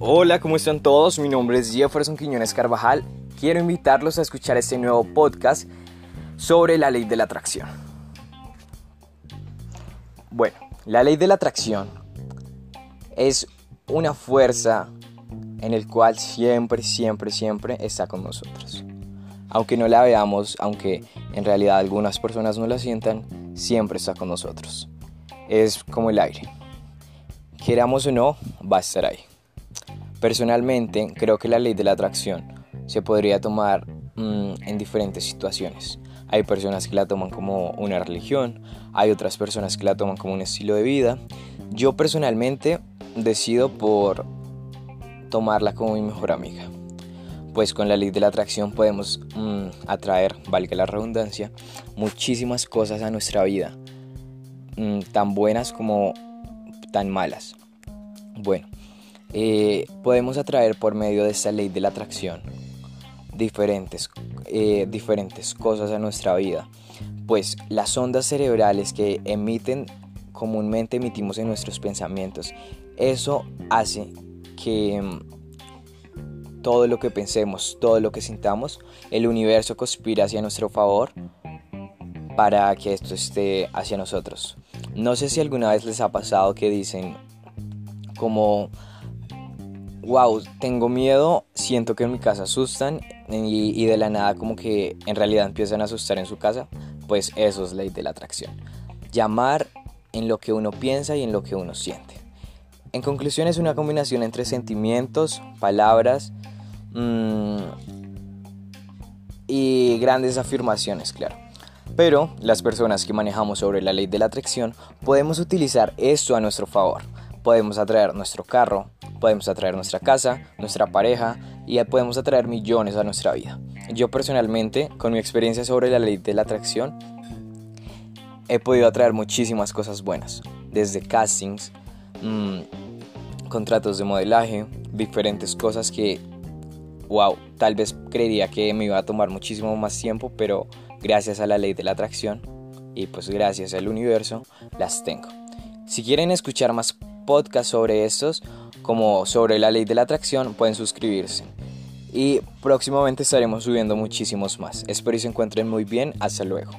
Hola, ¿cómo están todos? Mi nombre es Jefferson Quiñones Carvajal. Quiero invitarlos a escuchar este nuevo podcast sobre la ley de la atracción. Bueno, la ley de la atracción es una fuerza en el cual siempre, siempre, siempre está con nosotros. Aunque no la veamos, aunque en realidad algunas personas no la sientan, siempre está con nosotros. Es como el aire. Queramos o no, va a estar ahí. Personalmente, creo que la ley de la atracción se podría tomar mm, en diferentes situaciones. Hay personas que la toman como una religión, hay otras personas que la toman como un estilo de vida. Yo personalmente decido por tomarla como mi mejor amiga. Pues con la ley de la atracción podemos mm, atraer, valga la redundancia, muchísimas cosas a nuestra vida, mm, tan buenas como tan malas. Bueno, eh, podemos atraer por medio de esta ley de la atracción diferentes, eh, diferentes cosas a nuestra vida. Pues las ondas cerebrales que emiten comúnmente emitimos en nuestros pensamientos, eso hace que mm, todo lo que pensemos, todo lo que sintamos, el universo conspira hacia nuestro favor para que esto esté hacia nosotros. No sé si alguna vez les ha pasado que dicen como, wow, tengo miedo, siento que en mi casa asustan y, de la nada como que en realidad empiezan a asustar en su casa, pues eso es ley de la atracción. Llamar en lo que uno piensa y en lo que uno siente. En conclusión es una combinación entre sentimientos, palabras mmm, y grandes afirmaciones, claro. Pero las personas que manejamos sobre la ley de la atracción podemos utilizar esto a nuestro favor. Podemos atraer nuestro carro, podemos atraer nuestra casa, nuestra pareja y podemos atraer millones a nuestra vida. Yo personalmente, con mi experiencia sobre la ley de la atracción, he podido atraer muchísimas cosas buenas, desde castings, mmm, contratos de modelaje, diferentes cosas que, wow, tal vez creería que me iba a tomar muchísimo más tiempo, pero gracias a la ley de la atracción y pues gracias al universo las tengo. Si quieren escuchar más podcasts sobre estos, como sobre la ley de la atracción, pueden suscribirse. Y próximamente estaremos subiendo muchísimos más. Espero que se encuentren muy bien. Hasta luego.